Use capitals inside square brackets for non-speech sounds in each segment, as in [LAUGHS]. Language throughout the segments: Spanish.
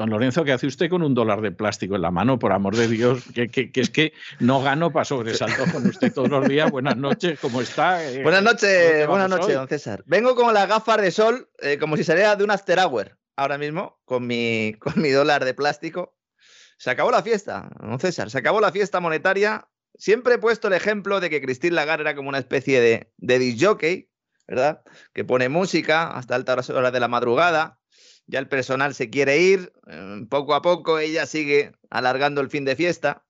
Don Lorenzo, ¿qué hace usted con un dólar de plástico en la mano? Por amor de Dios, que, es que no gano para sobresalto con usted todos los días. Buenas noches, ¿cómo está? Eh, buenas noches, buenas noches, don César. Vengo con las gafas de sol, eh, como si saliera de un after hour, ahora mismo, con mi, [LAUGHS] con mi dólar de plástico. Se acabó la fiesta, don César, se acabó la fiesta monetaria. Siempre he puesto el ejemplo de que Christine Lagarde era como una especie de, de disc ¿verdad? Que pone música hasta altas horas de la madrugada ya el personal se quiere ir, eh, poco a poco ella sigue alargando el fin de fiesta,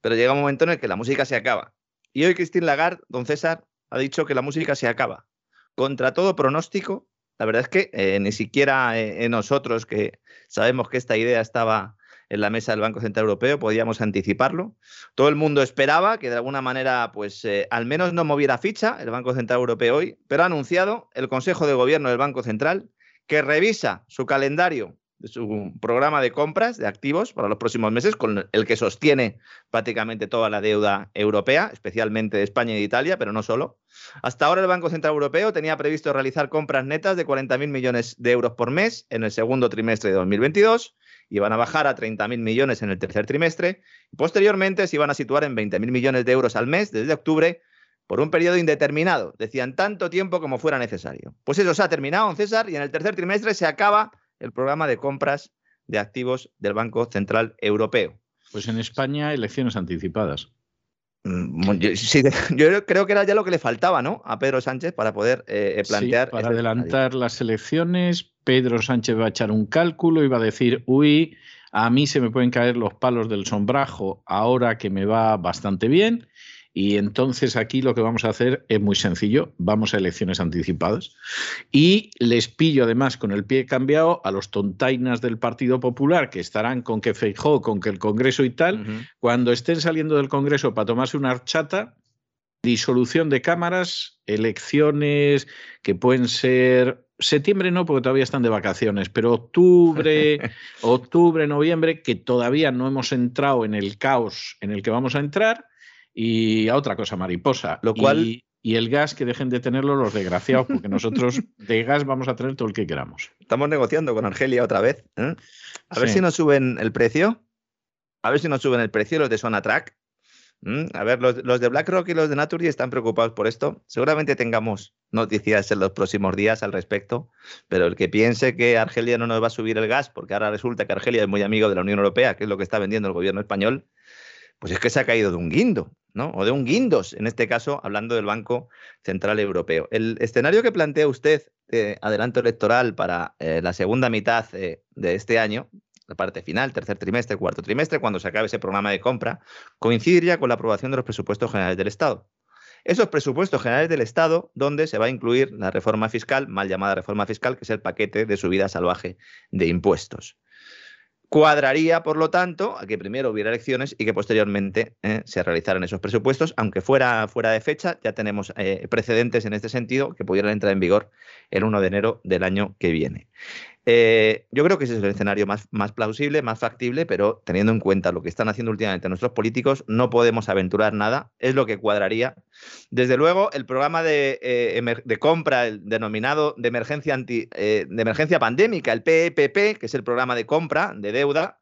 pero llega un momento en el que la música se acaba. Y hoy Christine Lagarde, don César, ha dicho que la música se acaba. Contra todo pronóstico, la verdad es que eh, ni siquiera eh, nosotros que sabemos que esta idea estaba en la mesa del Banco Central Europeo podíamos anticiparlo. Todo el mundo esperaba que de alguna manera, pues al menos no moviera ficha el Banco Central Europeo hoy, pero ha anunciado el Consejo de Gobierno del Banco Central que revisa su calendario su programa de compras de activos para los próximos meses, con el que sostiene prácticamente toda la deuda europea, especialmente de España y de Italia, pero no solo. Hasta ahora el Banco Central Europeo tenía previsto realizar compras netas de 40.000 millones de euros por mes en el segundo trimestre de 2022 y van a bajar a 30.000 millones en el tercer trimestre y posteriormente se iban a situar en 20.000 millones de euros al mes desde octubre por un periodo indeterminado, decían tanto tiempo como fuera necesario. Pues eso se ha terminado, César, y en el tercer trimestre se acaba el programa de compras de activos del Banco Central Europeo. Pues en España, elecciones anticipadas. Mm, [LAUGHS] yo, creo que era ya lo que le faltaba, ¿no? A Pedro Sánchez para poder eh, eh, plantear. para adelantar las elecciones, Pedro Sánchez va a echar un cálculo y va a decir, uy, a mí se me pueden caer los palos del sombrajo ahora que me va bastante bien y entonces aquí lo que vamos a hacer es muy sencillo, vamos a elecciones anticipadas. Y les pillo además con el pie cambiado a los tontainas del Partido Popular que estarán con que Feijó, con que el Congreso y tal, cuando estén saliendo del Congreso para tomarse una archata, disolución de cámaras, elecciones que pueden ser septiembre no, porque todavía están de vacaciones, pero octubre, [LAUGHS] octubre, noviembre, que todavía no hemos entrado en el caos en el que vamos a entrar y a otra cosa mariposa. Lo cual... Y, el gas que dejen de tenerlo los desgraciados, porque nosotros [LAUGHS] de gas vamos a tener todo el que queramos. Estamos negociando con Argelia otra vez. ¿eh? A ver si nos suben el precio. A ver si nos suben el precio los de Sonatrack. A ver, los, los, de BlackRock y los de Naturgy están preocupados por esto. Seguramente tengamos noticias en los próximos días al respecto, pero el que piense que Argelia no nos va a subir el gas, porque ahora resulta que Argelia es muy amigo de la Unión Europea, que es lo que está vendiendo el gobierno español, pues es que se ha caído de un guindo, ¿no? O de un guindos, en este caso, hablando del Banco Central Europeo. El escenario que plantea usted de adelanto electoral para eh, la segunda mitad de este año, la parte final, tercer trimestre, cuarto trimestre, cuando se acabe ese programa de compra, coincidiría con la aprobación de los presupuestos generales del Estado. Esos presupuestos generales del Estado, donde se va a incluir la reforma fiscal, mal llamada reforma fiscal, que es el paquete de subida salvaje de impuestos. Cuadraría, por lo tanto, a que primero hubiera elecciones y que posteriormente eh, se realizaran esos presupuestos, aunque fuera fuera de fecha, ya tenemos eh, precedentes en este sentido que pudieran entrar en vigor el 1 de enero del año que viene. Eh, yo creo que ese es el escenario más, plausible, más factible, pero teniendo en cuenta lo que están haciendo últimamente nuestros políticos, no podemos aventurar nada. Es lo que cuadraría. Desde luego, el programa de, eh, compra, el denominado de emergencia, anti, eh, de emergencia pandémica, el PEPP, que es el programa de compra de deuda,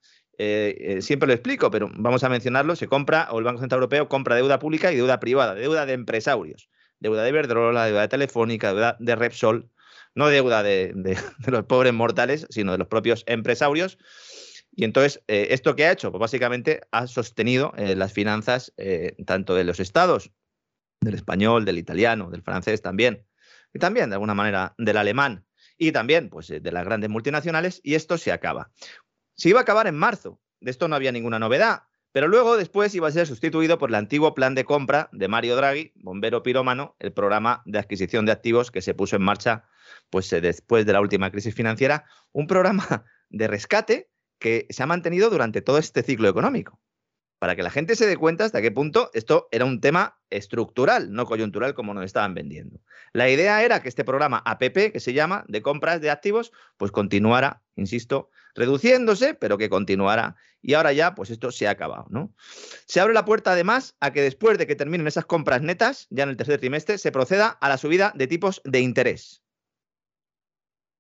siempre lo explico, pero vamos a mencionarlo, se compra, o el Banco Central Europeo compra deuda pública y deuda privada, deuda de empresarios, deuda de Iberdrola, deuda de Telefónica, deuda de Repsol, no deuda de, los pobres mortales, sino de los propios empresarios. Y entonces, eh, ¿esto qué ha hecho? Pues básicamente ha sostenido las finanzas tanto de los estados, del español, del italiano, del francés también, y también de alguna manera del alemán, y también pues, de las grandes multinacionales, y esto se acaba. Se iba a acabar en marzo, de esto no había ninguna novedad, pero luego después iba a ser sustituido por el antiguo plan de compra de Mario Draghi, bombero pirómano, el programa de adquisición de activos que se puso en marcha pues, eh, después de la última crisis financiera, un programa [LAUGHS] de rescate que se ha mantenido durante todo este ciclo económico para que la gente se dé cuenta hasta qué punto esto era un tema estructural, no coyuntural como nos estaban vendiendo. La idea era que este programa APP, que se llama, de compras de activos, pues continuara, insisto, reduciéndose, pero que continuara. Y ahora ya, pues esto se ha acabado, ¿no? Se abre la puerta además a que después de que terminen esas compras netas, ya en el tercer trimestre, se proceda a la subida de tipos de interés.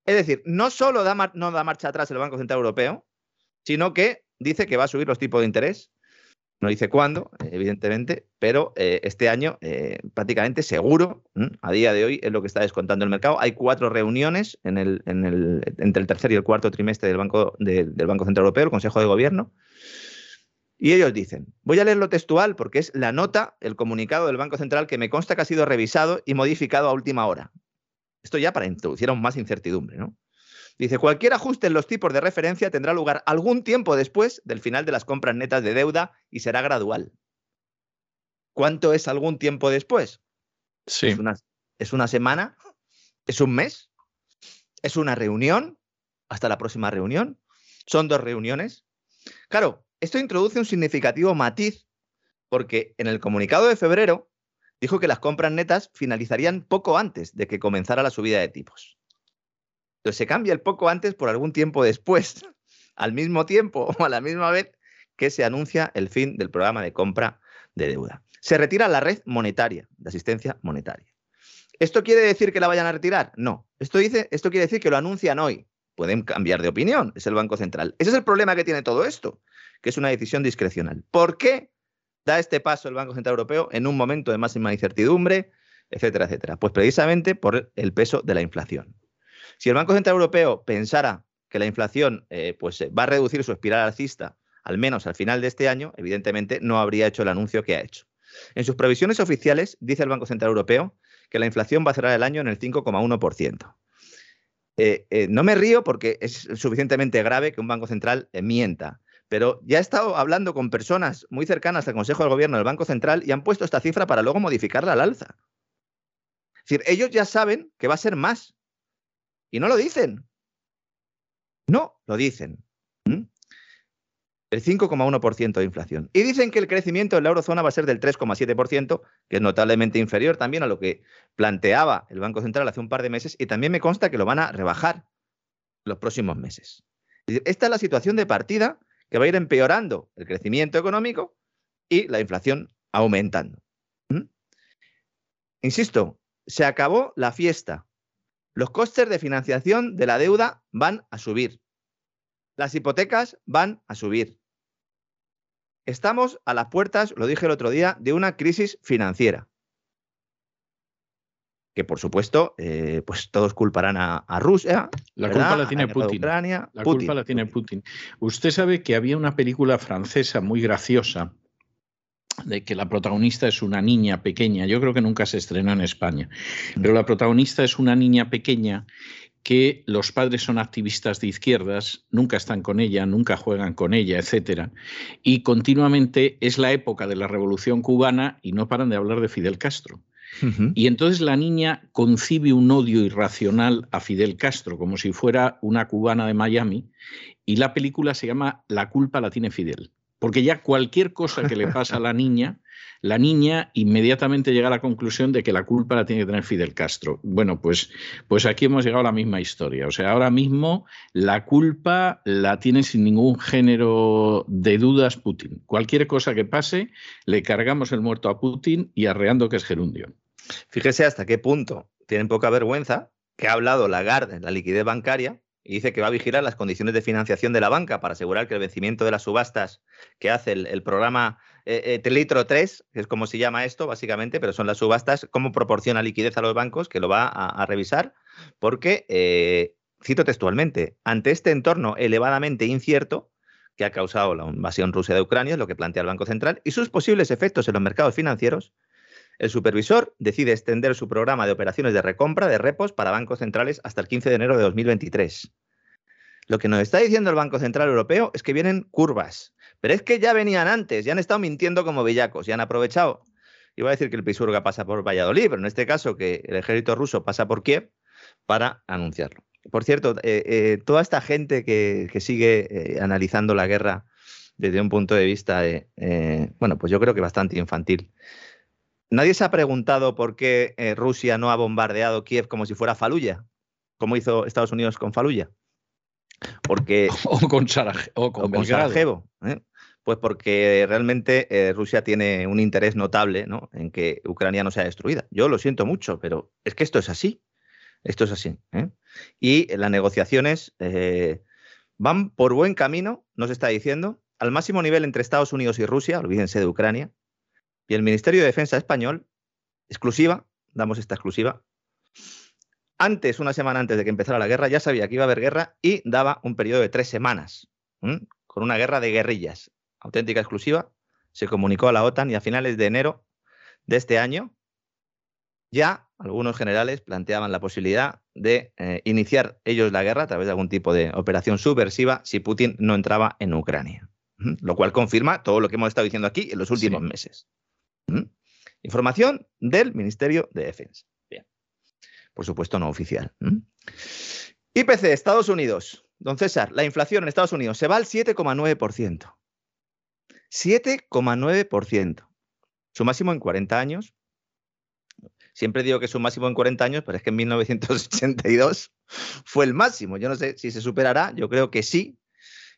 Es decir, no solo no da marcha atrás el Banco Central Europeo, sino que dice que va a subir los tipos de interés no dice cuándo, evidentemente, pero eh, este año eh, prácticamente seguro, a día de hoy, es lo que está descontando el mercado. Hay cuatro reuniones entre el tercer y el cuarto trimestre del Banco, del Banco Central Europeo, el Consejo de Gobierno. Y ellos dicen, voy a leerlo textual porque es la nota, el comunicado del Banco Central que me consta que ha sido revisado y modificado a última hora. Esto ya para introducir aún más incertidumbre, ¿no? Dice, cualquier ajuste en los tipos de referencia tendrá lugar algún tiempo después del final de las compras netas de deuda y será gradual. ¿Cuánto es algún tiempo después? Sí. ¿Es una, ¿Es una semana? ¿Es un mes? ¿Es una reunión? ¿Hasta la próxima reunión? ¿Son dos reuniones? Claro, esto introduce un significativo matiz porque en el comunicado de febrero dijo que las compras netas finalizarían poco antes de que comenzara la subida de tipos. Entonces se cambia el poco antes por algún tiempo después, [LAUGHS] al mismo tiempo o a la misma vez que se anuncia el fin del programa de compra de deuda. Se retira la red monetaria, de asistencia monetaria. ¿Esto quiere decir que la vayan a retirar? No. Esto, dice, esto quiere decir que lo anuncian hoy. Pueden cambiar de opinión, es el Banco Central. Ese es el problema que tiene todo esto, que es una decisión discrecional. ¿Por qué da este paso el Banco Central Europeo en un momento de máxima incertidumbre, etcétera, etcétera? Pues precisamente por el peso de la inflación. Si el Banco Central Europeo pensara que la inflación eh, pues, eh, va a reducir su espiral alcista, al menos al final de este año, evidentemente no habría hecho el anuncio que ha hecho. En sus previsiones oficiales, dice el Banco Central Europeo que la inflación va a cerrar el año en el 5,1%. Eh, no me río porque es suficientemente grave que un Banco Central mienta, pero ya he estado hablando con personas muy cercanas al Consejo de Gobierno del Banco Central y han puesto esta cifra para luego modificarla al alza. Es decir, ellos ya saben que va a ser más. Y no lo dicen. No lo dicen. ¿Mm? El 5,1% de inflación. Y dicen que el crecimiento en la eurozona va a ser del 3,7%, que es notablemente inferior también a lo que planteaba el Banco Central hace un par de meses, y también me consta que lo van a rebajar los próximos meses. Esta es la situación de partida que va a ir empeorando el crecimiento económico y la inflación aumentando. Insisto, se acabó la fiesta los costes de financiación de la deuda van a subir. Las hipotecas van a subir. Estamos a las puertas, lo dije el otro día, de una crisis financiera. Que por supuesto, eh, pues todos culparán a, Rusia. La culpa la tiene Putin. la culpa la tiene Putin. Usted sabe que había una película francesa muy graciosa de que la protagonista es una niña pequeña. Yo creo que nunca se estrenó en España, pero la protagonista es una niña pequeña que los padres son activistas de izquierdas, nunca están con ella, nunca juegan con ella, etcétera, y continuamente es la época de la Revolución cubana y no paran de hablar de Fidel Castro. Y entonces la niña concibe un odio irracional a Fidel Castro, como si fuera una cubana de Miami, y la película se llama La culpa la tiene Fidel. Porque ya cualquier cosa que le pasa a la niña, la niña inmediatamente llega a la conclusión de que la culpa la tiene que tener Fidel Castro. Bueno, pues, pues aquí hemos llegado a la misma historia. O sea, ahora mismo la culpa la tiene sin ningún género de dudas Putin. Cualquier cosa que pase, le cargamos el muerto a Putin y arreando que es gerundio. Fíjese hasta qué punto tienen poca vergüenza que ha hablado Lagarde en la liquidez bancaria y dice que va a vigilar las condiciones de financiación de la banca para asegurar que el vencimiento de las subastas que hace el, programa eh, eh Telitro 3, que es como se llama esto básicamente, pero son las subastas, cómo proporciona liquidez a los bancos, que lo va a, revisar, porque, eh, cito textualmente, ante este entorno elevadamente incierto, que ha causado la invasión rusa de Ucrania, lo que plantea el Banco Central, y sus posibles efectos en los mercados financieros, el supervisor decide extender su programa de operaciones de recompra de repos para bancos centrales hasta el 15 de enero de 2023. Lo que nos está diciendo el Banco Central Europeo es que vienen curvas, pero es que ya venían antes, ya han estado mintiendo como bellacos, ya han aprovechado. Iba a decir que el Pisurga pasa por Valladolid, pero en este caso que el ejército ruso pasa por Kiev para anunciarlo. Por cierto, eh, eh, toda esta gente que, sigue eh, analizando la guerra desde un punto de vista, bueno, pues yo creo que bastante infantil. Nadie se ha preguntado por qué eh, Rusia no ha bombardeado Kiev como si fuera Faluya, como hizo Estados Unidos con Faluya. Porque, [LAUGHS] o con, Sarajevo. ¿eh? Pues porque realmente eh, Rusia tiene un interés notable en que Ucrania no sea destruida. Yo lo siento mucho, pero es que esto es así. Esto es así. Y las negociaciones van por buen camino, nos está diciendo, al máximo nivel entre Estados Unidos y Rusia, olvídense de Ucrania, y el Ministerio de Defensa español, exclusiva, damos esta exclusiva, antes, una semana antes de que empezara la guerra, ya sabía que iba a haber guerra y daba un periodo de tres semanas, con una guerra de guerrillas. Auténtica exclusiva, se comunicó a la OTAN y a finales de enero de este año, ya algunos generales planteaban la posibilidad de eh, iniciar ellos la guerra a través de algún tipo de operación subversiva si Putin no entraba en Ucrania. Lo cual confirma todo lo que hemos estado diciendo aquí en los últimos meses. ¿Mm? Información del Ministerio de Defensa. Bien. Por supuesto, no oficial. ¿Mm? IPC, Estados Unidos. Don César, la inflación en Estados Unidos se va al 7,9%. 7,9%. Su máximo en 40 años. Siempre digo que es su máximo en 40 años, pero es que en 1982 fue el máximo. Yo no sé si se superará, yo creo que sí.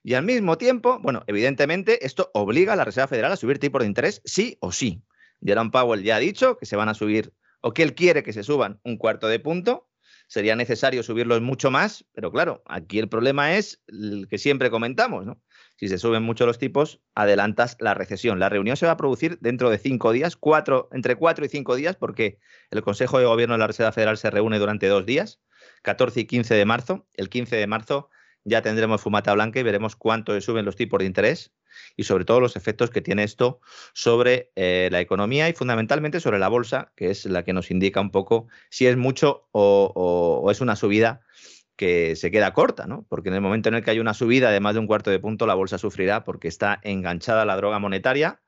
Y al mismo tiempo, bueno, evidentemente esto obliga a la Reserva Federal a subir tipos de interés sí o sí. Jerome Powell ya ha dicho que se van a subir, o que él quiere que se suban un cuarto de punto. Sería necesario subirlos mucho más, pero claro, aquí el problema es el que siempre comentamos, ¿no? Si se suben mucho los tipos, adelantas la recesión. La reunión se va a producir dentro de cinco días, cuatro, entre cuatro y cinco días, porque el Consejo de Gobierno de la Reserva Federal se reúne durante dos días, 14 y 15 de marzo. El 15 de marzo ya tendremos fumata blanca y veremos cuánto suben los tipos de interés y sobre todo los efectos que tiene esto sobre eh, la economía y fundamentalmente sobre la bolsa, que es la que nos indica un poco si es mucho o, es una subida que se queda corta, ¿no? Porque en el momento en el que hay una subida de más de un cuarto de punto, la bolsa sufrirá porque está enganchada a la droga monetaria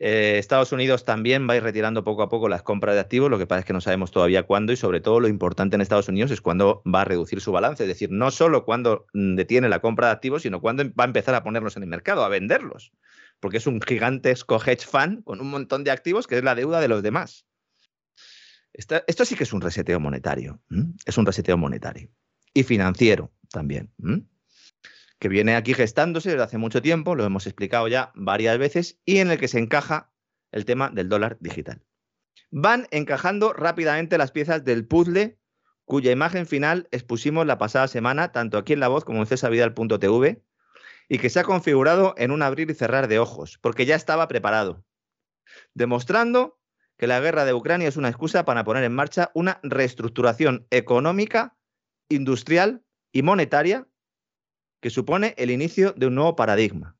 eh, Estados Unidos también va a ir retirando poco a poco las compras de activos, lo que pasa es que no sabemos todavía cuándo y sobre todo lo importante en Estados Unidos es cuándo va a reducir su balance, es decir, no solo cuándo mm, detiene la compra de activos, sino cuándo va a empezar a ponerlos en el mercado, a venderlos, porque es un gigantesco hedge fund con un montón de activos que es la deuda de los demás. esto sí que es un reseteo monetario, es un reseteo monetario. Y financiero también que viene aquí gestándose desde hace mucho tiempo, lo hemos explicado ya varias veces, y en el que se encaja el tema del dólar digital. Van encajando rápidamente las piezas del puzzle cuya imagen final expusimos la pasada semana, tanto aquí en La Voz como en cesavidal.tv, y que se ha configurado en un abrir y cerrar de ojos, porque ya estaba preparado, demostrando que la guerra de Ucrania es una excusa para poner en marcha una reestructuración económica, industrial y monetaria que supone el inicio de un nuevo paradigma.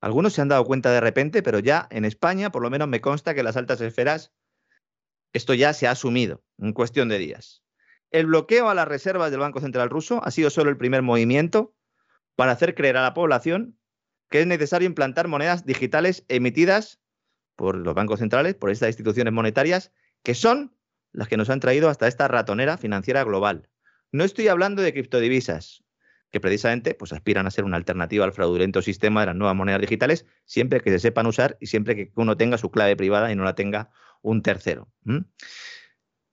Algunos se han dado cuenta de repente, pero ya en España, por lo menos me consta que en las altas esferas esto ya se ha asumido en cuestión de días. El bloqueo a las reservas del Banco Central ruso ha sido solo el primer movimiento para hacer creer a la población que es necesario implantar monedas digitales emitidas por los bancos centrales, por estas instituciones monetarias, que son las que nos han traído hasta esta ratonera financiera global. No estoy hablando de criptodivisas, que precisamente pues, aspiran a ser una alternativa al fraudulento sistema de las nuevas monedas digitales, siempre que se sepan usar y siempre que uno tenga su clave privada y no la tenga un tercero.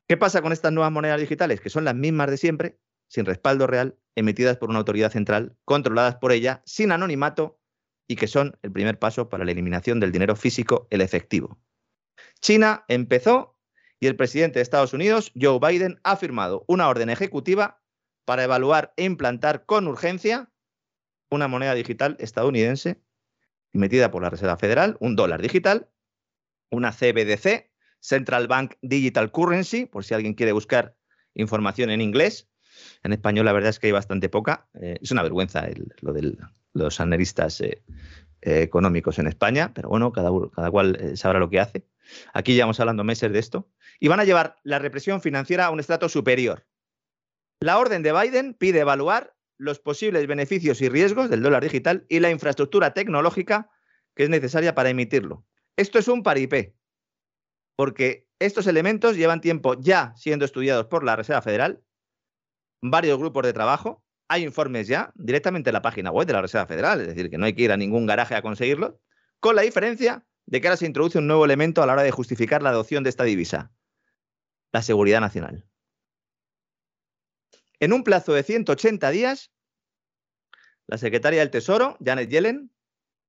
¿Qué pasa con estas nuevas monedas digitales? Que son las mismas de siempre, sin respaldo real, emitidas por una autoridad central, controladas por ella, sin anonimato y que son el primer paso para la eliminación del dinero físico, el efectivo. China empezó y el presidente de Estados Unidos, Joe Biden, ha firmado una orden ejecutiva para evaluar e implantar con urgencia una moneda digital estadounidense emitida por la Reserva Federal, un dólar digital, una CBDC, Central Bank Digital Currency, por si alguien quiere buscar información en inglés. En español la verdad es que hay bastante poca. Eh, es una vergüenza lo de los analistas eh, eh, económicos en España, pero bueno, cada, cada cual sabrá lo que hace. Aquí llevamos hablando meses de esto. Y van a llevar la represión financiera a un estrato superior. La orden de Biden pide evaluar los posibles beneficios y riesgos del dólar digital y la infraestructura tecnológica que es necesaria para emitirlo. Esto es un paripé, porque estos elementos llevan tiempo ya siendo estudiados por la Reserva Federal, varios grupos de trabajo, hay informes ya directamente en la página web de la Reserva Federal, es decir, que no hay que ir a ningún garaje a conseguirlo, con la diferencia de que ahora se introduce un nuevo elemento a la hora de justificar la adopción de esta divisa, la seguridad nacional. En un plazo de 180 días, la secretaria del Tesoro, Janet Yellen,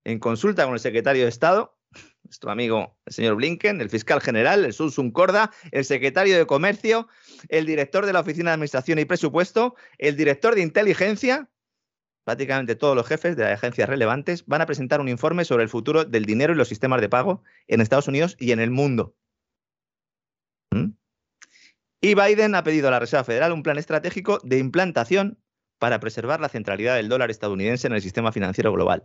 en consulta con el secretario de Estado, nuestro amigo el señor Blinken, el fiscal general, el Sun Corda, el secretario de Comercio, el director de la Oficina de Administración y Presupuesto, el director de Inteligencia, prácticamente todos los jefes de las agencias relevantes, van a presentar un informe sobre el futuro del dinero y los sistemas de pago en Estados Unidos y en el mundo. ¿Mm? Y Biden ha pedido a la Reserva Federal un plan estratégico de implantación para preservar la centralidad del dólar estadounidense en el sistema financiero global.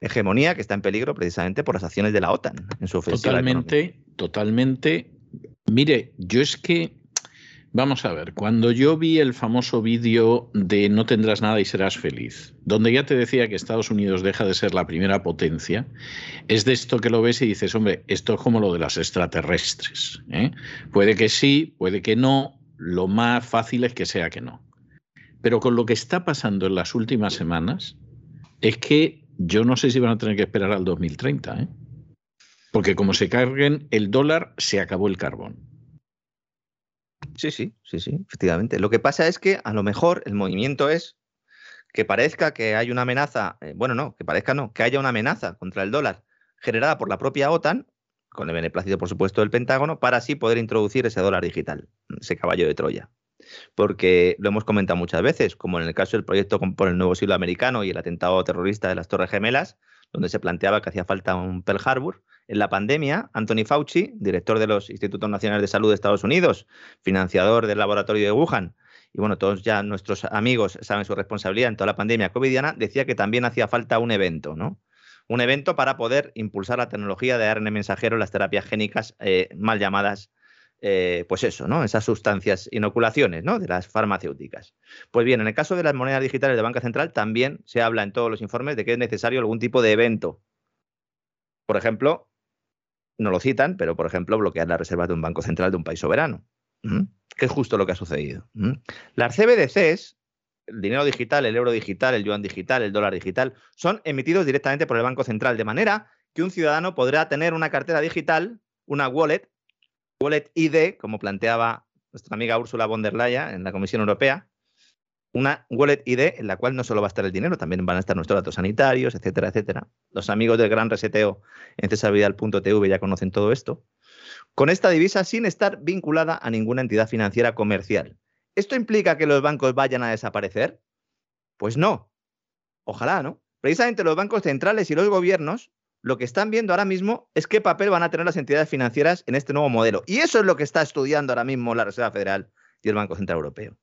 Hegemonía que está en peligro precisamente por las acciones de la OTAN en su ofensiva. Totalmente, totalmente. Mire, yo es que Vamos a ver, cuando yo vi el famoso vídeo de No tendrás nada y serás feliz, donde ya te decía que Estados Unidos deja de ser la primera potencia, es de esto que lo ves y dices, hombre, esto es como lo de las extraterrestres. ¿eh? Puede que sí, puede que no, lo más fácil es que sea que no. Pero con lo que está pasando en las últimas semanas, es que yo no sé si van a tener que esperar al 2030, ¿eh? porque como se carguen el dólar, se acabó el carbón. Sí, sí, sí, sí, efectivamente. Lo que pasa es que a lo mejor el movimiento es que parezca que hay una amenaza, eh, bueno, no, que parezca no, que haya una amenaza contra el dólar generada por la propia OTAN, con el beneplácito, por supuesto, del Pentágono, para así poder introducir ese dólar digital, ese caballo de Troya. Porque lo hemos comentado muchas veces, como en el caso del proyecto por el nuevo siglo americano y el atentado terrorista de las Torres Gemelas, donde se planteaba que hacía falta un Pearl Harbor, en la pandemia, Anthony Fauci, director de los Institutos Nacionales de Salud de Estados Unidos, financiador del laboratorio de Wuhan, y bueno, todos ya nuestros amigos saben su responsabilidad en toda la pandemia covidiana, decía que también hacía falta un evento, ¿no? Un evento para poder impulsar la tecnología de ARN mensajero en las terapias génicas eh, mal llamadas, eh, pues eso, ¿no? Esas sustancias, inoculaciones, ¿no? De las farmacéuticas. Pues bien, en el caso de las monedas digitales de Banca Central también se habla en todos los informes de que es necesario algún tipo de evento. Por ejemplo, no lo citan, pero por ejemplo bloquear las reservas de un banco central de un país soberano, que es justo lo que ha sucedido. Las CBDCs, el dinero digital, el euro digital, el yuan digital, el dólar digital, son emitidos directamente por el Banco Central, de manera que un ciudadano podrá tener una cartera digital, una wallet, wallet ID, como planteaba nuestra amiga Ursula von der Leyen en la Comisión Europea, una wallet ID en la cual no solo va a estar el dinero, también van a estar nuestros datos sanitarios, etcétera, etcétera. Los amigos del gran reseteo en cesarvidal.tv ya conocen todo esto. Con esta divisa sin estar vinculada a ninguna entidad financiera comercial. ¿Esto implica que los bancos vayan a desaparecer? Pues no. Ojalá, ¿no? Precisamente los bancos centrales y los gobiernos lo que están viendo ahora mismo es qué papel van a tener las entidades financieras en este nuevo modelo. Y eso es lo que está estudiando ahora mismo la Reserva Federal y el Banco Central Europeo.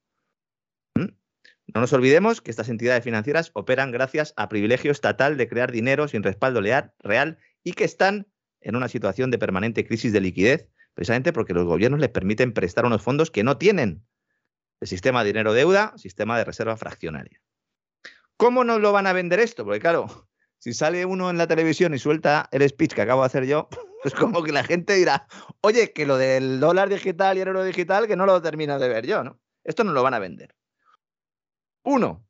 No nos olvidemos que estas entidades financieras operan gracias a privilegio estatal de crear dinero sin respaldo real y que están en una situación de permanente crisis de liquidez, precisamente porque los gobiernos les permiten prestar unos fondos que no tienen. El sistema de dinero-deuda, sistema de reserva fraccionaria. ¿Cómo nos lo van a vender esto? Porque claro, si sale uno en la televisión y suelta el speech que acabo de hacer yo, [LAUGHS] es como que la gente dirá, oye, que lo del dólar digital y el euro digital, que no lo termino de ver yo, ¿no? Esto nos lo van a vender. Uno,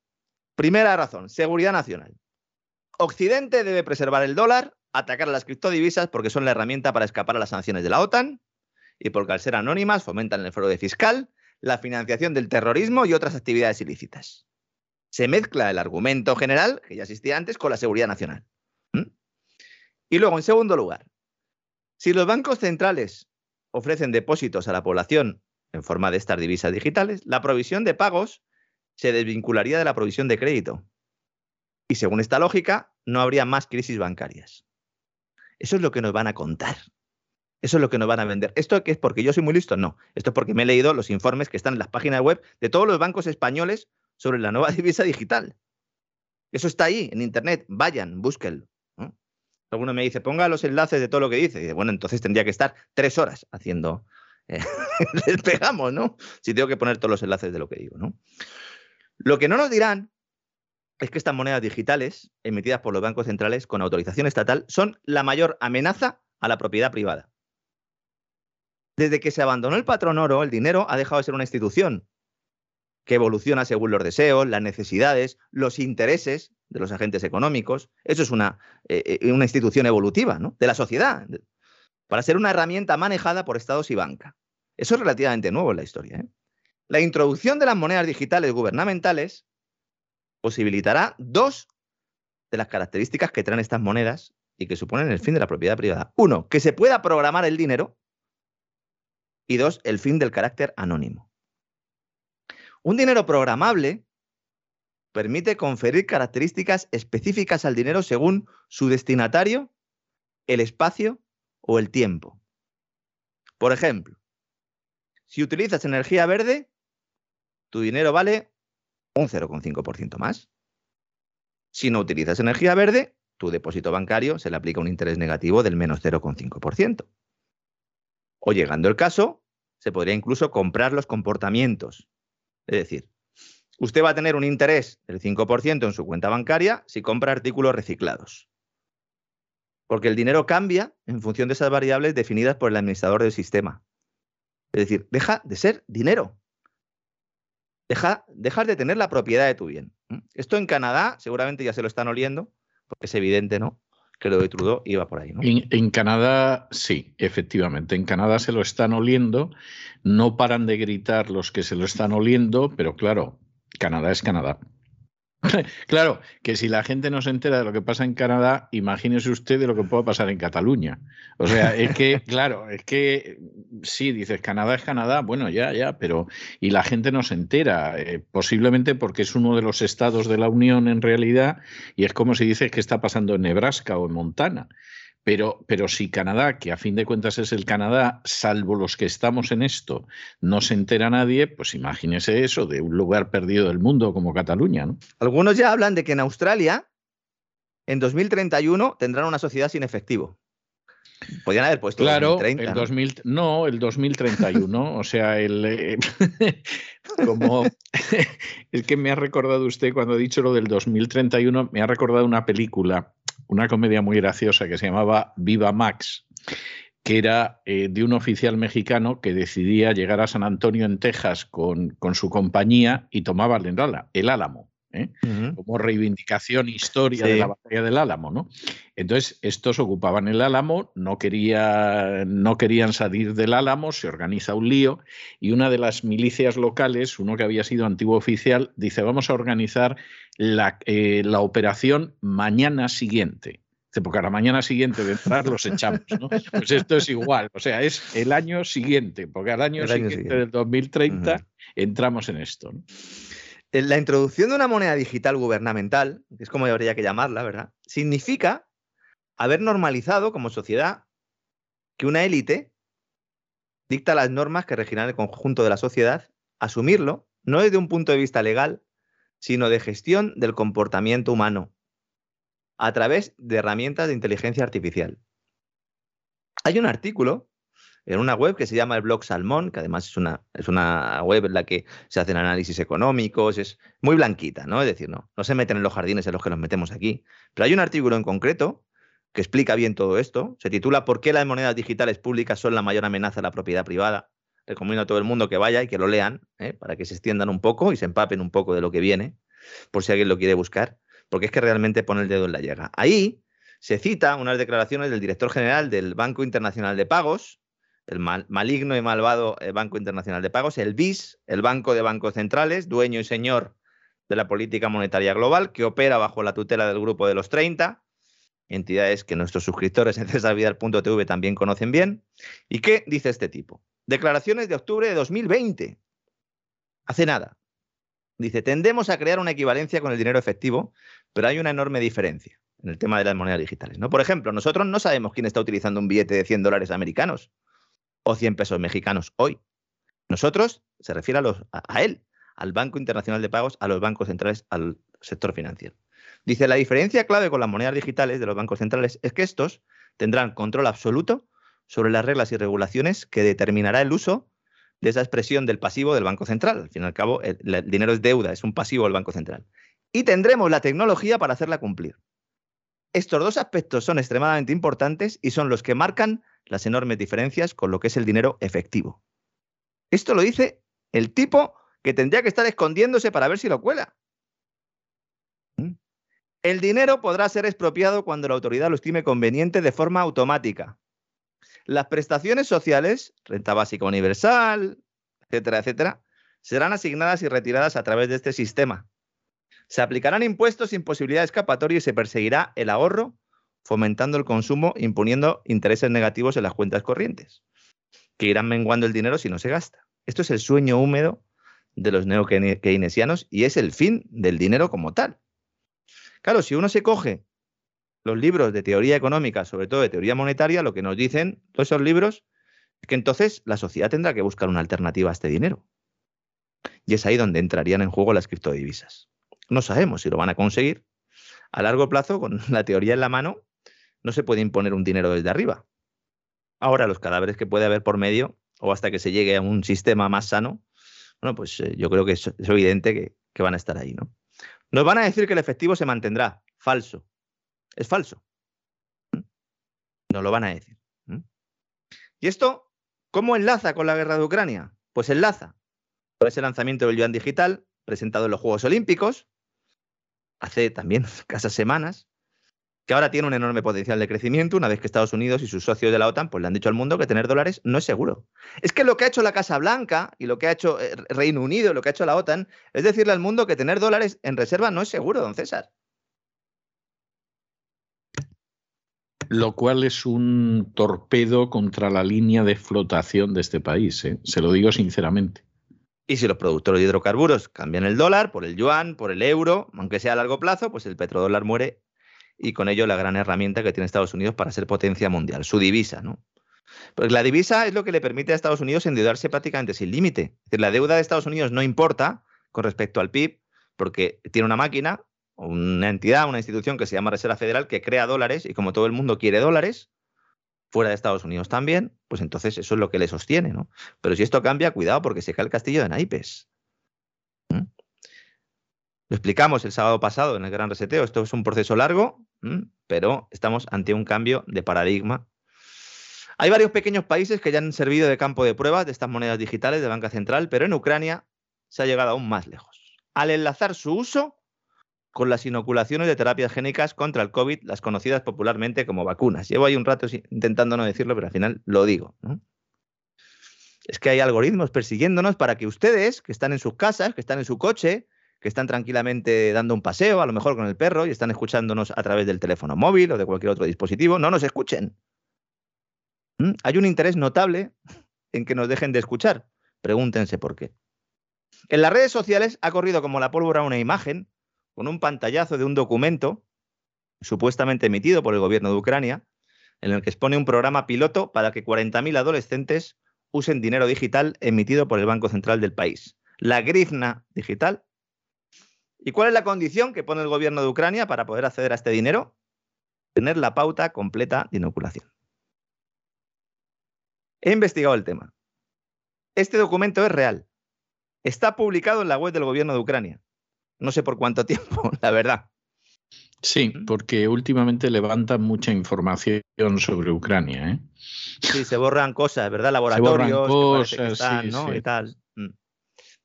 primera razón, seguridad nacional. Occidente debe preservar el dólar, atacar a las criptodivisas porque son la herramienta para escapar a las sanciones de la OTAN y porque al ser anónimas fomentan el fraude fiscal, la financiación del terrorismo y otras actividades ilícitas. Se mezcla el argumento general, que ya existía antes, con la seguridad nacional. Y luego, en segundo lugar, si los bancos centrales ofrecen depósitos a la población en forma de estas divisas digitales, la provisión de pagos se desvincularía de la provisión de crédito. Y según esta lógica, no habría más crisis bancarias. Eso es lo que nos van a contar. Eso es lo que nos van a vender. ¿Esto que es porque yo soy muy listo? No. Esto es porque me he leído los informes que están en las páginas web de todos los bancos españoles sobre la nueva [LAUGHS] divisa digital. Eso está ahí, en Internet. Vayan, búsquenlo. Alguno me dice, ponga los enlaces de todo lo que dice. Y bueno, entonces tendría que estar tres horas haciendo. [LAUGHS] Eh, despegamos, ¿no? Si tengo que poner todos los enlaces de lo que digo, ¿no? Lo que no nos dirán es que estas monedas digitales emitidas por los bancos centrales con autorización estatal son la mayor amenaza a la propiedad privada. Desde que se abandonó el patrón oro, el dinero ha dejado de ser una institución que evoluciona según los deseos, las necesidades, los intereses de los agentes económicos. Eso es una, eh, eh, una institución evolutiva ¿no? de la sociedad, para ser una herramienta manejada por estados y banca. Eso es relativamente nuevo en la historia. ¿eh? La introducción de las monedas digitales gubernamentales posibilitará dos de las características que traen estas monedas y que suponen el fin de la propiedad privada. Uno, que se pueda programar el dinero. Y dos, el fin del carácter anónimo. Un dinero programable permite conferir características específicas al dinero según su destinatario, el espacio o el tiempo. Por ejemplo, si utilizas energía verde, tu dinero vale un 0,5% más. Si no utilizas energía verde, tu depósito bancario se le aplica un interés negativo del menos 0,5%. O llegando el caso, se podría incluso comprar los comportamientos es decir, usted va a tener un interés del 5% en su cuenta bancaria si compra artículos reciclados. Porque el dinero cambia en función de esas variables definidas por el administrador del sistema. Es decir, deja de ser dinero. Deja, de tener la propiedad de tu bien. Esto en Canadá seguramente ya se lo están oliendo, porque es evidente, ¿no? Que lo de Trudeau iba por ahí. ¿no? En, Canadá, sí, efectivamente. En Canadá se lo están oliendo. No paran de gritar los que se lo están oliendo, pero claro, Canadá es Canadá. [LAUGHS] Claro, que si la gente no se entera de lo que pasa en Canadá, imagínese usted de lo que pueda pasar en Cataluña. O sea, es que, [LAUGHS] claro, es que sí, dices, Canadá es Canadá, bueno, ya, ya, pero y la gente no se entera, eh, posiblemente porque es uno de los estados de la Unión en realidad, y es como si dices que está pasando en Nebraska o en Montana. Pero, pero si Canadá, que a fin de cuentas es el Canadá, salvo los que estamos en esto, no se entera nadie, pues imagínese eso de un lugar perdido del mundo como Cataluña. ¿no? Algunos ya hablan de que en Australia, en 2031, tendrán una sociedad sin efectivo. Podrían haber puesto claro, el 2000, ¿no? el 2031, o sea, el eh, [LAUGHS] como [LAUGHS] el que me ha recordado usted cuando ha dicho lo del 2031, me ha recordado una película una comedia muy graciosa que se llamaba Viva Max, que era eh, de un oficial mexicano que decidía llegar a San Antonio en Texas con, con su compañía y tomaba el, el Álamo. ¿Eh? como reivindicación historia de la batalla del Álamo, ¿no? Entonces, estos ocupaban el Álamo, no, quería, no querían salir del Álamo, se organiza un lío y una de las milicias locales, uno que había sido antiguo oficial, dice, vamos a organizar la, eh, la operación mañana siguiente porque a la mañana siguiente de entrar los echamos, ¿no? Pues esto es igual, o sea, es el año siguiente, porque al año, siguiente, del 2030 entramos en esto. ¿no? Eh, la introducción de una moneda digital gubernamental, que es como habría que llamarla, ¿verdad? Significa haber normalizado como sociedad que una élite dicta las normas que regirán el conjunto de la sociedad, asumirlo, no desde un punto de vista legal, sino de gestión del comportamiento humano, a través de herramientas de inteligencia artificial. Hay un artículo en una web que se llama el blog Salmón, que además es una, es una web en la que se hacen análisis económicos, es muy blanquita, ¿no? Es decir, no, no se meten en los jardines en los que nos metemos aquí. Pero hay un artículo en concreto que explica bien todo esto. Se titula ¿Por qué las monedas digitales públicas son la mayor amenaza a la propiedad privada? Recomiendo a todo el mundo que vaya y que lo lean, ¿eh? para que se extiendan un poco y se empapen un poco de lo que viene, por si alguien lo quiere buscar, porque es que realmente pone el dedo en la llaga. Ahí se cita unas declaraciones del director general del Banco Internacional de Pagos, el maligno y malvado eh, Banco Internacional de Pagos, el BIS, el Banco de Bancos Centrales, dueño y señor de la política monetaria global, que opera bajo la tutela del Grupo de los 30, entidades que nuestros suscriptores en cesarvidal.tv también conocen bien. ¿Y qué dice este tipo? Declaraciones de octubre de 2020. Hace nada. Dice, tendemos a crear una equivalencia con el dinero efectivo, pero hay una enorme diferencia en el tema de las monedas digitales. ¿no? Por ejemplo, nosotros no sabemos quién está utilizando un billete de 100 dólares americanos o 100 pesos mexicanos hoy. Nosotros, se refiere a, los, a él, al Banco Internacional de Pagos, a los bancos centrales, al sector financiero. Dice, la diferencia clave con las monedas digitales de los bancos centrales es que estos tendrán control absoluto sobre las reglas y regulaciones que determinará el uso de esa expresión del pasivo del Banco Central. Al fin y al cabo, el, dinero es deuda, es un pasivo del Banco Central. Y tendremos la tecnología para hacerla cumplir. Estos dos aspectos son extremadamente importantes y son los que marcan las enormes diferencias con lo que es el dinero efectivo. Esto lo dice el tipo que tendría que estar escondiéndose para ver si lo cuela. ¿Mm? El dinero podrá ser expropiado cuando la autoridad lo estime conveniente de forma automática. Las prestaciones sociales, renta básica universal, etcétera, etcétera, serán asignadas y retiradas a través de este sistema. Se aplicarán impuestos sin posibilidad de escapatoria y se perseguirá el ahorro, fomentando el consumo, imponiendo intereses negativos en las cuentas corrientes, que irán menguando el dinero si no se gasta. Esto es el sueño húmedo de los neo-keynesianos y es el fin del dinero como tal. Claro, si uno se coge los libros de teoría económica, sobre todo de teoría monetaria, lo que nos dicen todos esos libros es que entonces la sociedad tendrá que buscar una alternativa a este dinero. Y es ahí donde entrarían en juego las criptodivisas. No sabemos si lo van a conseguir. A largo plazo, con la teoría en la mano, no se puede imponer un dinero desde arriba. Ahora, los cadáveres que puede haber por medio, o hasta que se llegue a un sistema más sano, bueno, pues eh, yo creo que es, evidente que, van a estar ahí, ¿no? Nos van a decir que el efectivo se mantendrá. Falso. Es falso. ¿Mm? No lo van a decir. ¿Mm? ¿Y esto cómo enlaza con la guerra de Ucrania? Pues enlaza por ese lanzamiento del yuan digital presentado en los Juegos Olímpicos hace también [LAUGHS] escasas semanas, que ahora tiene un enorme potencial de crecimiento una vez que Estados Unidos y sus socios de la OTAN pues, le han dicho al mundo que tener dólares no es seguro. Es que lo que ha hecho la Casa Blanca y lo que ha hecho eh, Reino Unido, lo que ha hecho la OTAN, es decirle al mundo que tener dólares en reserva no es seguro, don César. Lo cual es un torpedo contra la línea de flotación de este país, ¿eh? se lo digo sinceramente. Y si los productores de hidrocarburos cambian el dólar por el yuan, por el euro, aunque sea a largo plazo, pues el petrodólar muere y con ello la gran herramienta que tiene Estados Unidos para ser potencia mundial, su divisa, ¿no? Porque la divisa es lo que le permite a Estados Unidos endeudarse prácticamente sin límite. La deuda de Estados Unidos no importa con respecto al PIB, porque tiene una máquina una entidad, una institución que se llama Reserva Federal que crea dólares y como todo el mundo quiere dólares, fuera de Estados Unidos también, pues entonces eso es lo que le sostiene, ¿no? Pero si esto cambia, cuidado porque se cae el castillo de naipes. ¿Mm? Lo explicamos el sábado pasado en el Gran Reseteo, esto es un proceso largo, pero estamos ante un cambio de paradigma. Hay varios pequeños países que ya han servido de campo de pruebas de estas monedas digitales de banca central, pero en Ucrania se ha llegado aún más lejos. Al enlazar su uso con las inoculaciones de terapias génicas contra el COVID, las conocidas popularmente como vacunas. Llevo ahí un rato intentando no decirlo, pero al final lo digo. Es que hay algoritmos persiguiéndonos para que ustedes, que están en sus casas, que están en su coche, que están tranquilamente dando un paseo, a lo mejor con el perro, y están escuchándonos a través del teléfono móvil o de cualquier otro dispositivo, no nos escuchen. ¿Mm? Hay un interés notable en que nos dejen de escuchar. Pregúntense por qué. En las redes sociales ha corrido como la pólvora una imagen con un pantallazo de un documento supuestamente emitido por el gobierno de Ucrania, en el que expone un programa piloto para que 40.000 adolescentes usen dinero digital emitido por el Banco Central del país, la grifna digital. ¿Y cuál es la condición que pone el gobierno de Ucrania para poder acceder a este dinero? Tener la pauta completa de inoculación. He investigado el tema. Este documento es real. Está publicado en la web del gobierno de Ucrania. No sé por cuánto [LAUGHS] tiempo, la verdad. Sí, porque últimamente levantan mucha información sobre Ucrania. ¿eh? Sí, se borran cosas, ¿verdad? Laboratorios, cosas, Y tal. Mm.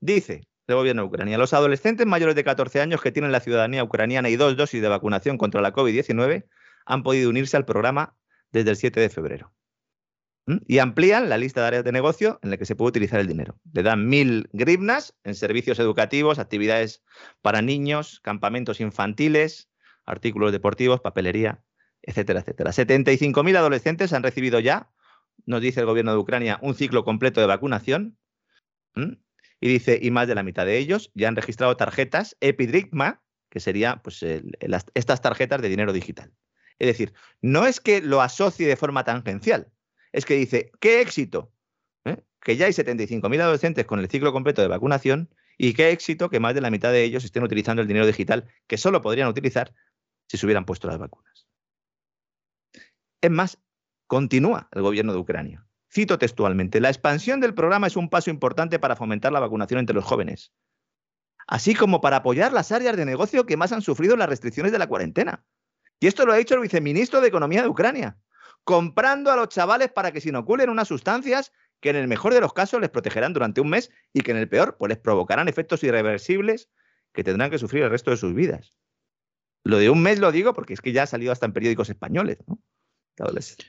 Dice el gobierno de Ucrania, los adolescentes mayores de 14 años que tienen la ciudadanía ucraniana y dos dosis de vacunación contra la COVID-19 han podido unirse al programa desde el 7 de febrero. Y amplían la lista de áreas de negocio en la que se puede utilizar el dinero. Le dan mil grivnas en servicios educativos, actividades para niños, campamentos infantiles, artículos deportivos, papelería, etcétera, etcétera. 75.000 adolescentes han recibido ya nos dice el gobierno de Ucrania, un ciclo completo de vacunación. Y dice, y más de la mitad de ellos ya han registrado tarjetas Epidrigma, que sería pues, estas tarjetas de dinero digital. Es decir, no es que lo asocie de forma tangencial, es que dice, qué éxito, ¿eh? que ya hay 75.000 adolescentes con el ciclo completo de vacunación y qué éxito que más de la mitad de ellos estén utilizando el dinero digital que solo podrían utilizar si se hubieran puesto las vacunas. Es más, continúa el gobierno de Ucrania. Cito textualmente, la expansión del programa es un paso importante para fomentar la vacunación entre los jóvenes, así como para apoyar las áreas de negocio que más han sufrido las restricciones de la cuarentena. Y esto lo ha dicho el viceministro de Economía de Ucrania, comprando a los chavales para que se inoculen unas sustancias que en el mejor de los casos les protegerán durante un mes y que en el peor pues les provocarán efectos irreversibles que tendrán que sufrir el resto de sus vidas. Lo de un mes lo digo porque es que ya ha salido hasta en periódicos españoles,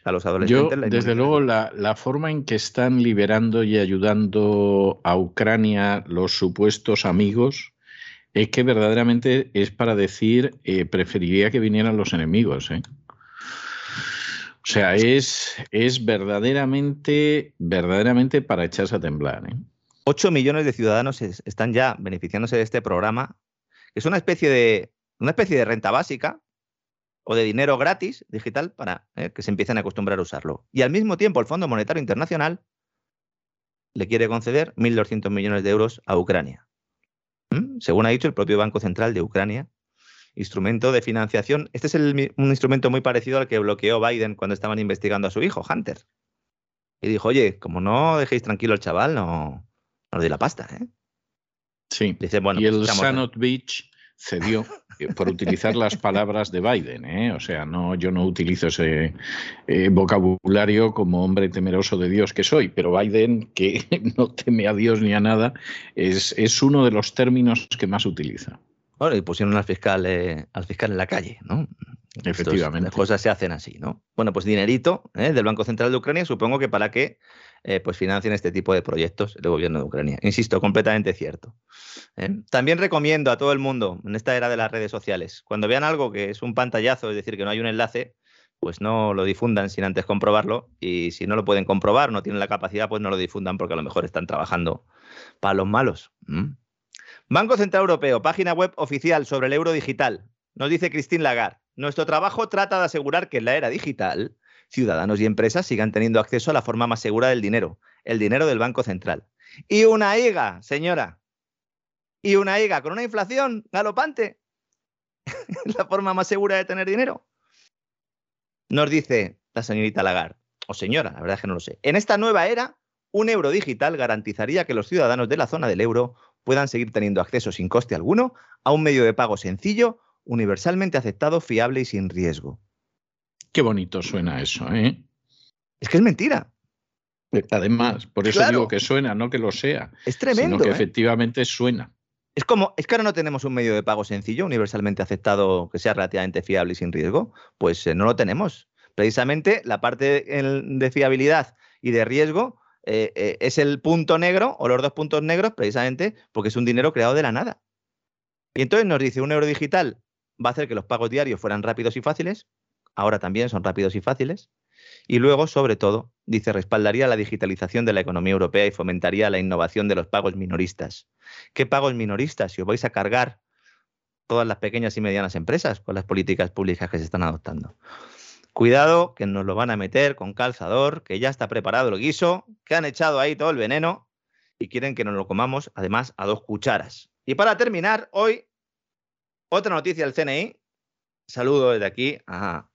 A los adolescentes. Yo, desde luego, la, la, forma en que están liberando y ayudando a Ucrania los supuestos amigos es que verdaderamente es para decir, eh, preferiría que vinieran los enemigos. ¿eh? O sea, es, es verdaderamente, verdaderamente para echarse a temblar. ¿eh? 8 millones de ciudadanos están ya beneficiándose de este programa. Es una especie de, una especie de renta básica o de dinero gratis digital para ¿eh? que se empiecen a acostumbrar a usarlo. Y al mismo tiempo el Fondo Monetario Internacional le quiere conceder 1.200 millones de euros a Ucrania. ¿Mm? Según ha dicho el propio Banco Central de Ucrania, instrumento de financiación. Este es un instrumento muy parecido al que bloqueó Biden cuando estaban investigando a su hijo, Hunter. Y dijo, oye, como no dejéis tranquilo al chaval, no, no le la pasta. ¿eh? Sí. Dice, bueno, y pues el Sanot Beach cedió eh, por utilizar las palabras de Biden. ¿eh? O sea, no, yo no utilizo ese eh, vocabulario como hombre temeroso de Dios que soy, pero Biden, que [LAUGHS] no teme a Dios ni a nada, es, es uno de los términos que más utiliza. Bueno, y pusieron al fiscal, eh, al fiscal en la calle, ¿no? Efectivamente. las cosas se hacen así, ¿no? Bueno, pues dinerito del Banco Central de Ucrania, supongo que para que eh, pues financien este tipo de proyectos del gobierno de Ucrania. Insisto, completamente cierto. También recomiendo a todo el mundo, en esta era de las redes sociales, cuando vean algo que es un pantallazo, es decir, que no hay un enlace, pues no lo difundan sin antes comprobarlo. Y si no lo pueden comprobar, no tienen la capacidad, pues no lo difundan porque a lo mejor están trabajando para los malos. Banco Central Europeo, página web oficial sobre el euro digital. Nos dice Christine Lagarde, nuestro trabajo trata de asegurar que en la era digital ciudadanos y empresas sigan teniendo acceso a la forma más segura del dinero, el dinero del Banco Central. Y una IGA, señora. Y una IGA con una inflación galopante. [LAUGHS] la forma más segura de tener dinero. Nos dice la señorita Lagarde, o señora, la verdad es que no lo sé. En esta nueva era, un euro digital garantizaría que los ciudadanos de la zona del euro puedan seguir teniendo acceso sin coste alguno a un medio de pago sencillo, universalmente aceptado, fiable y sin riesgo. Qué bonito suena eso, ¿eh? Es que es mentira. Eh, además, por eso digo que suena, no que lo sea. Es tremendo. Sino que ¿eh? efectivamente suena. Es como, es que ahora no tenemos un medio de pago sencillo, universalmente aceptado, que sea relativamente fiable y sin riesgo. Pues eh, no lo tenemos. Precisamente la parte de fiabilidad y de riesgo eh, eh, es el punto negro o los dos puntos negros precisamente porque es un dinero creado de la nada. Y entonces nos dice, un euro digital va a hacer que los pagos diarios fueran rápidos y fáciles, ahora también son rápidos y fáciles, y luego, sobre todo, dice, respaldaría la digitalización de la economía europea y fomentaría la innovación de los pagos minoristas. ¿Qué pagos minoristas? Si os vais a cargar todas las pequeñas y medianas empresas con las políticas públicas que se están adoptando. Cuidado, que nos lo van a meter con calzador, que ya está preparado el guiso, que han echado ahí todo el veneno y quieren que nos lo comamos, además, a dos cucharas. Y para terminar, hoy, otra noticia del CNI. Saludo desde aquí a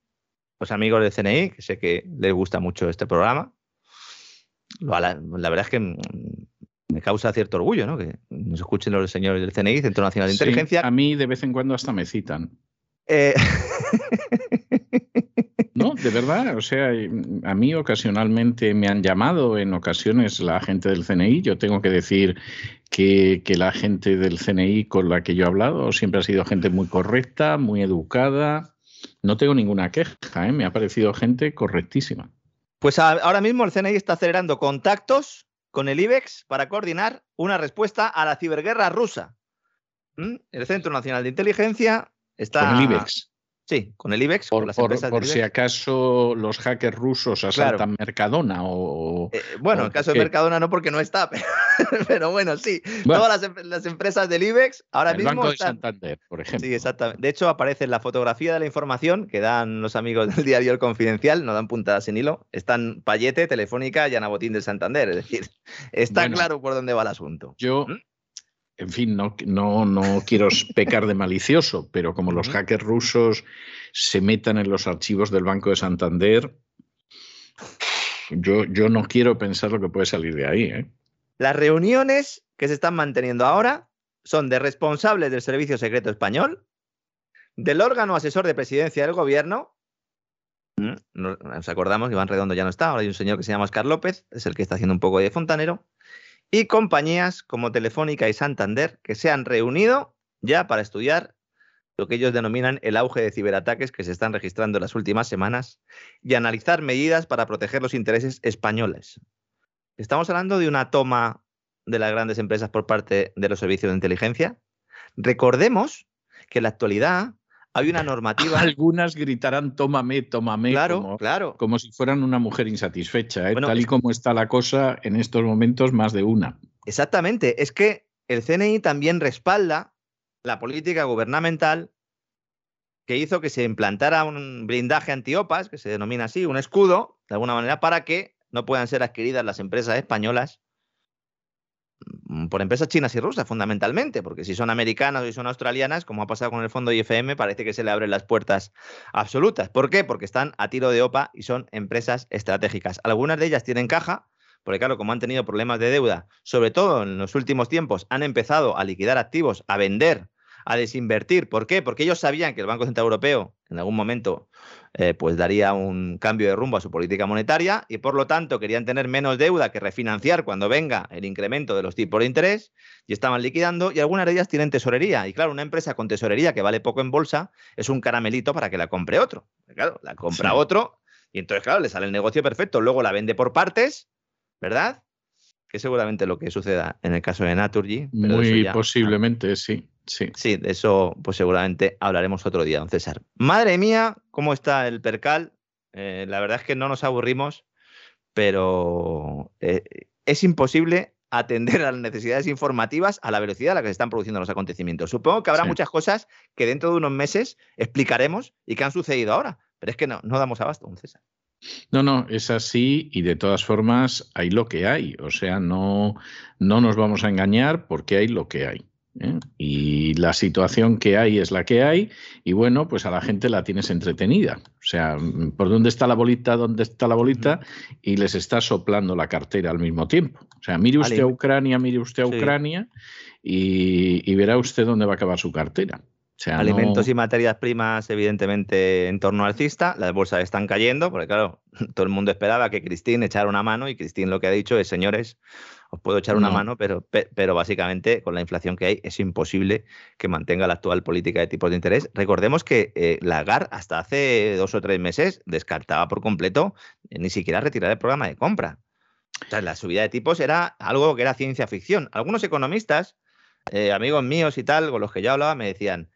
los amigos del CNI, que sé que les gusta mucho este programa. La, verdad es que me causa cierto orgullo, ¿no? Que nos escuchen los señores del CNI, Centro Nacional de Inteligencia. a mí de vez en cuando hasta me citan. Eh... [LAUGHS] No, de verdad, o sea, a mí ocasionalmente me han llamado, en ocasiones la gente del CNI, yo tengo que decir que, la gente del CNI con la que yo he hablado siempre ha sido gente muy correcta, muy educada, no tengo ninguna queja, ¿eh? me ha parecido gente correctísima. Pues ahora mismo el CNI está acelerando contactos con el IBEX para coordinar una respuesta a la ciberguerra rusa. ¿Mm? El Centro Nacional de Inteligencia está... Con el IBEX. Sí, con el IBEX. Por, por, si acaso los hackers rusos asaltan Mercadona o... Eh, bueno, en el caso de Mercadona no porque no está, [LAUGHS] pero, bueno, sí. Todas las, empresas del IBEX ahora el mismo... Banco de Santander, por ejemplo. Sí, exactamente. De hecho, aparece en la fotografía de la información que dan los amigos del [LAUGHS] diario El Confidencial, no dan puntadas en hilo, están Payete, Telefónica y Ana Botín del Santander. Es decir, [LAUGHS] está claro por dónde va el asunto. Yo... ¿Mm? En fin, no, no, no quiero pecar de malicioso, pero como los hackers rusos se metan en los archivos del Banco de Santander, yo, yo no quiero pensar lo que puede salir de ahí. ¿eh? Las reuniones que se están manteniendo ahora son de responsables del Servicio Secreto Español, del órgano asesor de presidencia del gobierno. Mm, nos acordamos que Iván Redondo ya no está, ahora hay un señor que se llama Oscar López, es el que está haciendo un poco de fontanero y compañías como Telefónica y Santander que se han reunido ya para estudiar lo que ellos denominan el auge de ciberataques que se están registrando en las últimas semanas y analizar medidas para proteger los intereses españoles. Estamos hablando de una toma de las grandes empresas por parte de los servicios de inteligencia. Recordemos que en la actualidad hay una normativa. Algunas gritarán tómame, tómame. Claro, como, claro. Como si fueran una mujer insatisfecha. ¿eh? Tal y como está la cosa en estos momentos, más de una. Exactamente. Es que el CNI también respalda la política gubernamental que hizo que se implantara un blindaje antiopas, que se denomina así, un escudo, de alguna manera, para que no puedan ser adquiridas las empresas españolas por empresas chinas y rusas, fundamentalmente, porque si son americanas o si son australianas, como ha pasado con el fondo IFM, parece que se le abren las puertas absolutas. ¿Por qué? Porque están a tiro de OPA y son empresas estratégicas. Algunas de ellas tienen caja, porque claro, como han tenido problemas de deuda, sobre todo en los últimos tiempos, han empezado a liquidar activos, a vender a desinvertir. ¿Por qué? Porque ellos sabían que el Banco Central Europeo en algún momento eh, pues daría un cambio de rumbo a su política monetaria y por lo tanto querían tener menos deuda que refinanciar cuando venga el incremento de los tipos de interés y estaban liquidando y algunas de ellas tienen tesorería. Y claro, una empresa con tesorería que vale poco en bolsa es un caramelito para que la compre otro. Claro, la compra otro y entonces, claro, le sale el negocio perfecto. Luego la vende por partes, ¿verdad? Que seguramente lo que suceda en el caso de Naturgy. Muy posiblemente, sí. Sí. Sí, de eso pues seguramente hablaremos otro día, don César. Madre mía, ¿cómo está el percal? Eh, la verdad es que no nos aburrimos, pero eh, es imposible atender a las necesidades informativas a la velocidad a la que se están produciendo los acontecimientos. Supongo que habrá muchas cosas que dentro de unos meses explicaremos y que han sucedido ahora, pero es que no, no damos abasto, don César. No, no, es así y de todas formas hay lo que hay. O sea, no, no nos vamos a engañar porque hay lo que hay. ¿Eh? Y la situación que hay es la que hay y bueno, pues a la gente la tienes entretenida. O sea, ¿por dónde está la bolita? ¿Dónde está la bolita? Y les está soplando la cartera al mismo tiempo. O sea, mire usted a Ucrania, mire usted a Ucrania y, verá usted dónde va a acabar su cartera. Alimentos y materias primas, evidentemente, en torno alcista. Las bolsas están cayendo, porque claro, [LAUGHS] todo el mundo esperaba que Cristín echara una mano y Cristín lo que ha dicho es, señores, os puedo echar una mano, pero, pero básicamente con la inflación que hay es imposible que mantenga la actual política de tipos de interés. Recordemos que eh, Lagarde hasta hace dos o tres meses descartaba por completo eh, ni siquiera retirar el programa de compra. O sea, la subida de tipos era algo que era ciencia ficción. Algunos economistas, eh, amigos míos y tal, con los que yo hablaba, me decían,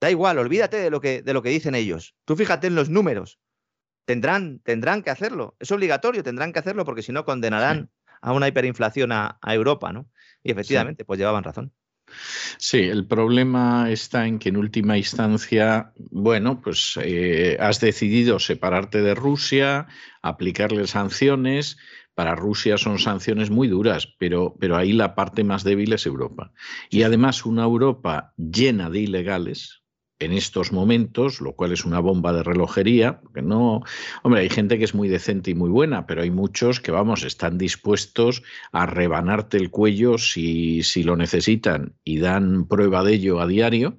da igual, olvídate de lo que, de lo que dicen ellos. Tú fíjate en los números. Tendrán, tendrán que hacerlo. Es obligatorio, tendrán que hacerlo porque si no condenarán a una hiperinflación a, Europa, ¿no? Y efectivamente, pues llevaban razón. Sí, el problema está en que en última instancia, bueno, pues eh, has decidido separarte de Rusia, aplicarle sanciones. Para Rusia son sanciones muy duras, pero, pero ahí la parte más débil es Europa. Y además una Europa llena de ilegales, en estos momentos, lo cual es una bomba de relojería, porque no, hombre, hay gente que es muy decente y muy buena, pero hay muchos que, vamos, están dispuestos a rebanarte el cuello si, si lo necesitan y dan prueba de ello a diario.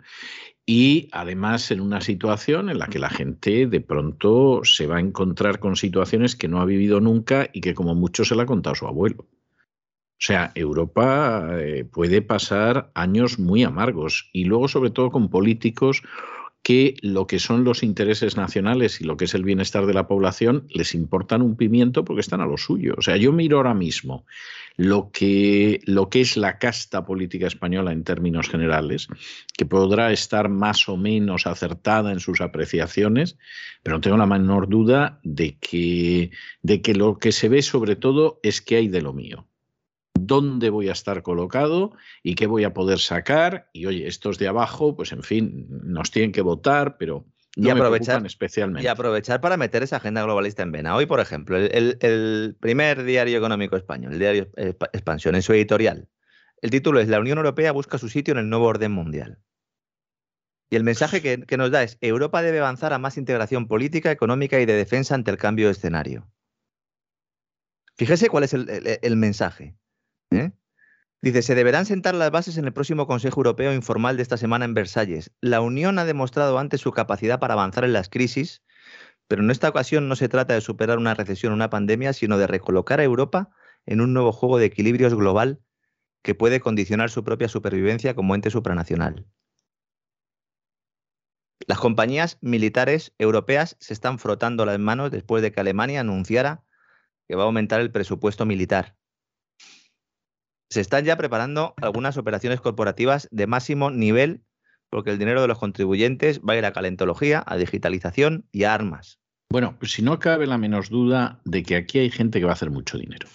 Y además en una situación en la que la gente de pronto se va a encontrar con situaciones que no ha vivido nunca y que como mucho se la ha contado su abuelo. O sea, Europa eh, puede pasar años muy amargos y luego sobre todo con políticos que lo que son los intereses nacionales y lo que es el bienestar de la población les importan un pimiento porque están a lo suyo. O sea, yo miro ahora mismo lo que, lo que es la casta política española en términos generales, que podrá estar más o menos acertada en sus apreciaciones, pero no tengo la menor duda de que, de que lo que se ve sobre todo es que hay de lo mío dónde voy a estar colocado y qué voy a poder sacar. Y oye, estos de abajo, pues en fin, nos tienen que votar, pero no y aprovechar, especialmente. Y aprovechar para meter esa agenda globalista en vena. Hoy, por ejemplo, el, primer diario económico español, el diario Expansión, en su editorial, el título es La Unión Europea busca su sitio en el nuevo orden mundial. Y el mensaje que, que nos da es, Europa debe avanzar a más integración política, económica y de defensa ante el cambio de escenario. Fíjese cuál es el, mensaje. ¿Eh? Dice, se deberán sentar las bases en el próximo Consejo Europeo informal de esta semana en Versalles. La Unión ha demostrado antes su capacidad para avanzar en las crisis, pero en esta ocasión no se trata de superar una recesión o una pandemia, sino de recolocar a Europa en un nuevo juego de equilibrios global que puede condicionar su propia supervivencia como ente supranacional. Las compañías militares europeas se están frotando las manos después de que Alemania anunciara que va a aumentar el presupuesto militar se están ya preparando algunas operaciones corporativas de máximo nivel porque el dinero de los contribuyentes va a ir a calentología, a digitalización y a armas. Bueno, si no cabe la menos duda de que aquí hay gente que va a hacer mucho dinero.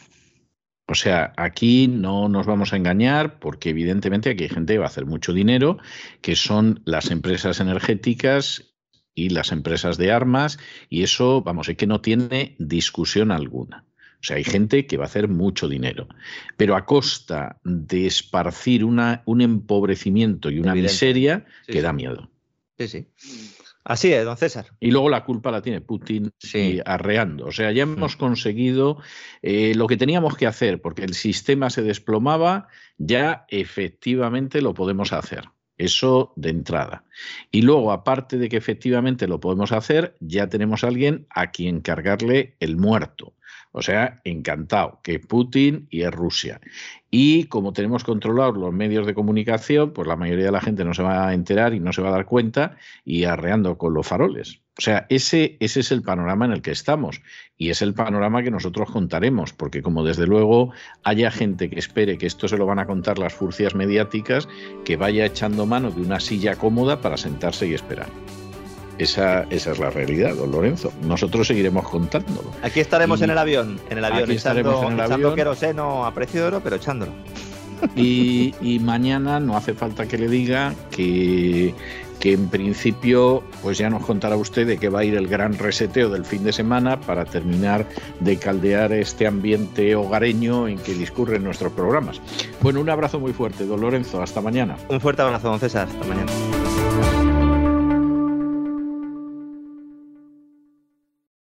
O sea, aquí no nos vamos a engañar porque evidentemente aquí hay gente que va a hacer mucho dinero, que son las empresas energéticas y las empresas de armas, y eso, vamos, es que no tiene discusión alguna. O sea, hay gente que va a hacer mucho dinero, pero a costa de esparcir una, un empobrecimiento y una miseria que da miedo. Sí, sí. Así es, don César. Y luego la culpa la tiene Putin arreando. O sea, ya hemos mm. conseguido eh, lo que teníamos que hacer, porque el sistema se desplomaba, ya efectivamente lo podemos hacer. Eso de entrada. Y luego, aparte de que efectivamente lo podemos hacer, ya tenemos a alguien a quien cargarle el muerto. O sea, encantado, que Putin y es Rusia. Y como tenemos controlados los medios de comunicación, pues la mayoría de la gente no se va a enterar y no se va a dar cuenta y arreando con los faroles. O sea, ese, ese es el panorama en el que estamos y es el panorama que nosotros contaremos, porque como desde luego haya gente que espere que esto se lo van a contar las furcias mediáticas, que vaya echando mano de una silla cómoda para sentarse y esperar. Esa, esa, es la realidad, don Lorenzo. Nosotros seguiremos contándolo. Aquí estaremos en el avión, en el avión, aquí estaremos en el echando queroseno a precio de oro, pero echándolo. [LAUGHS] Y, y, mañana no hace falta que le diga que, que en principio pues ya nos contará usted de que va a ir el gran reseteo del fin de semana para terminar de caldear este ambiente hogareño en que discurren nuestros programas. Bueno, un abrazo muy fuerte, don Lorenzo. Hasta mañana. Un fuerte abrazo, don César. Hasta mañana.